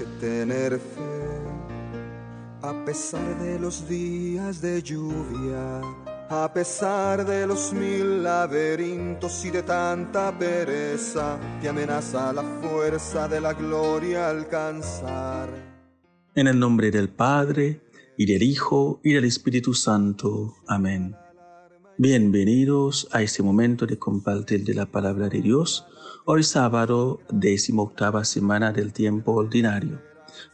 que tener fe, a pesar de los días de lluvia, a pesar de los mil laberintos y de tanta pereza que amenaza la fuerza de la gloria alcanzar. En el nombre del Padre, y del Hijo, y del Espíritu Santo. Amén. Bienvenidos a este momento de compartir de la palabra de Dios, hoy sábado, décimo octava semana del tiempo ordinario.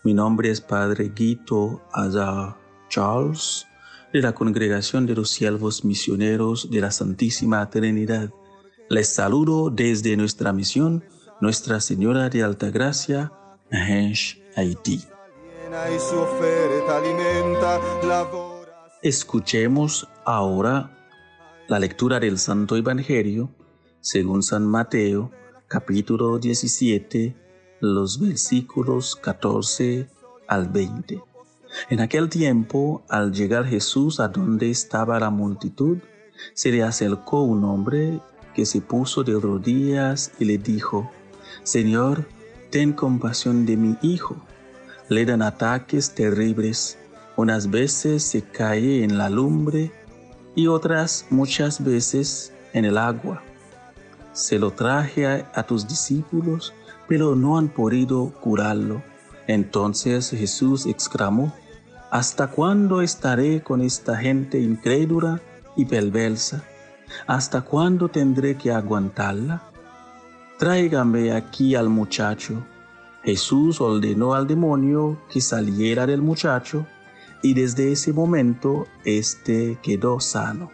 Mi nombre es Padre Guito Azar Charles, de la Congregación de los Siervos Misioneros de la Santísima Trinidad. Les saludo desde nuestra misión, Nuestra Señora de Altagracia, Nahesh, Haití. Escuchemos ahora la lectura del Santo Evangelio según San Mateo, capítulo 17, los versículos 14 al 20. En aquel tiempo, al llegar Jesús a donde estaba la multitud, se le acercó un hombre que se puso de rodillas y le dijo, Señor, ten compasión de mi hijo. Le dan ataques terribles. Unas veces se cae en la lumbre y otras muchas veces en el agua. Se lo traje a, tus discípulos, pero no han podido curarlo. Entonces Jesús exclamó, ¿Hasta cuándo estaré con esta gente incrédula y perversa? ¿Hasta cuándo tendré que aguantarla? Tráigame aquí al muchacho. Jesús ordenó al demonio que saliera del muchacho y desde ese momento éste quedó sano.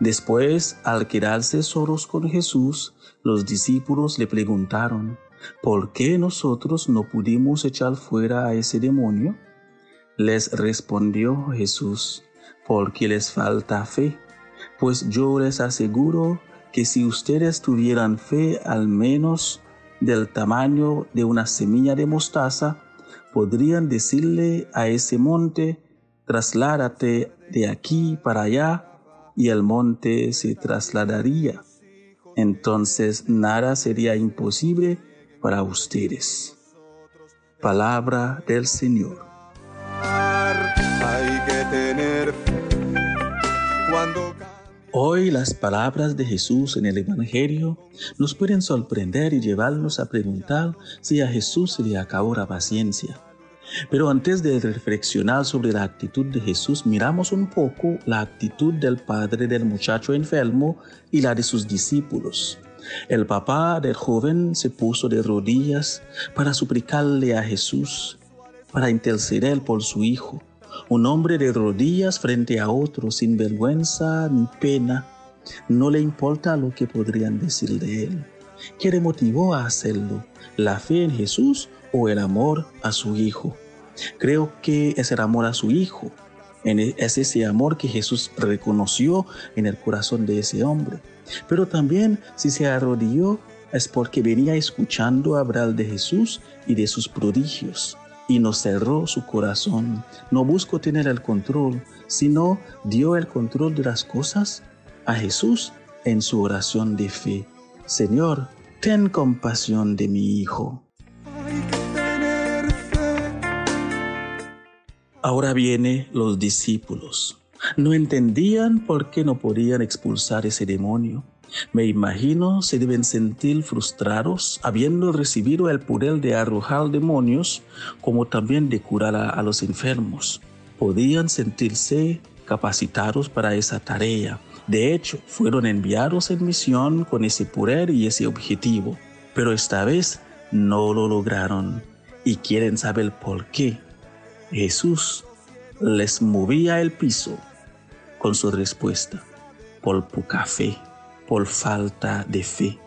Después, al quedarse solos con Jesús, los discípulos le preguntaron, ¿por qué nosotros no pudimos echar fuera a ese demonio? Les respondió Jesús, porque les falta fe, pues yo les aseguro que si ustedes tuvieran fe al menos del tamaño de una semilla de mostaza, podrían decirle a ese monte, trasládate de aquí para allá, y el monte se trasladaría. Entonces nada sería imposible para ustedes. Palabra del Señor. Hoy las palabras de Jesús en el Evangelio nos pueden sorprender y llevarnos a preguntar si a Jesús se le acabó la paciencia. Pero antes de reflexionar sobre la actitud de Jesús, miramos un poco la actitud del padre del muchacho enfermo y la de sus discípulos. El papá del joven se puso de rodillas para suplicarle a Jesús, para interceder por su hijo un hombre de rodillas frente a otro sin vergüenza ni pena. No le importa lo que podrían decir de él. ¿Qué le motivó a hacerlo? ¿La fe en Jesús o el amor a su Hijo? Creo que es el amor a su Hijo. E, es ese amor que Jesús reconoció en el corazón de ese hombre. Pero también si se arrodilló es porque venía escuchando hablar de Jesús y de sus prodigios y nos cerró su corazón. No buscó tener el control, sino dio el control de las cosas a Jesús en su oración de fe. Señor, ten compasión de mi hijo. Ahora viene los discípulos. No entendían por qué no podían expulsar ese demonio. Me imagino se deben sentir frustrados habiendo recibido el poder de arrojar demonios como también de curar a, los enfermos. Podían sentirse capacitados para esa tarea. De hecho, fueron enviados en misión con ese poder y ese objetivo. Pero esta vez no lo lograron y quieren saber por qué. Jesús les movía el piso con su respuesta, por poca fe por falta de fe.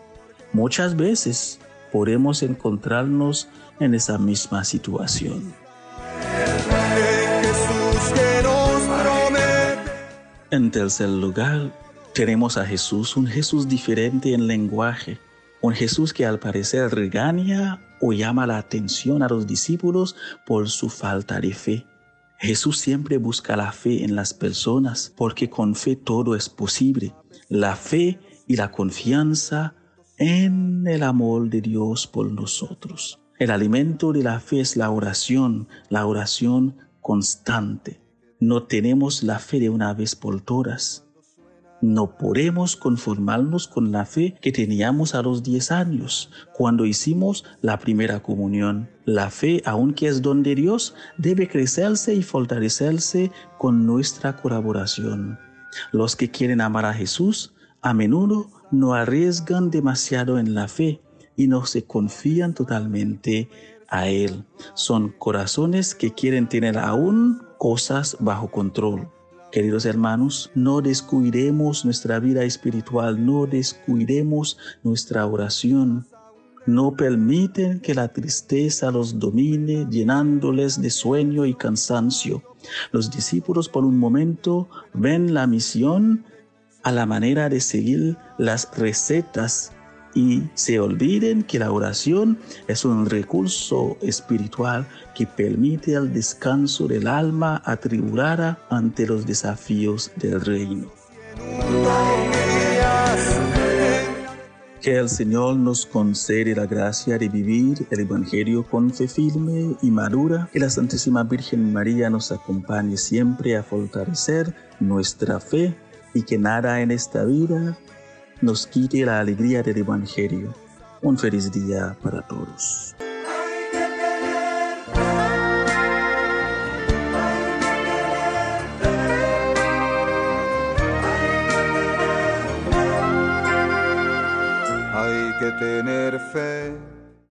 Muchas veces podemos encontrarnos en esa misma situación. En tercer lugar, tenemos a Jesús, un Jesús diferente en lenguaje, un Jesús que al parecer regaña o llama la atención a los discípulos por su falta de fe. Jesús siempre busca la fe en las personas porque con fe todo es posible. La fe y la confianza en el amor de Dios por nosotros. El alimento de la fe es la oración, la oración constante. No tenemos la fe de una vez por todas. No podemos conformarnos con la fe que teníamos a los 10 años, cuando hicimos la primera comunión. La fe, aunque es don de Dios, debe crecerse y fortalecerse con nuestra colaboración. Los que quieren amar a Jesús a menudo no arriesgan demasiado en la fe y no se confían totalmente a Él. Son corazones que quieren tener aún cosas bajo control. Queridos hermanos, no descuidemos nuestra vida espiritual, no descuidemos nuestra oración. No permiten que la tristeza los domine, llenándoles de sueño y cansancio. Los discípulos por un momento ven la misión a la manera de seguir las recetas y se olviden que la oración es un recurso espiritual que permite el descanso del alma atribulada ante los desafíos del reino. Que el Señor nos concede la gracia de vivir el Evangelio con fe firme y madura. Que la Santísima Virgen María nos acompañe siempre a fortalecer nuestra fe y que nada en esta vida nos quite la alegría del Evangelio. Un feliz día para todos.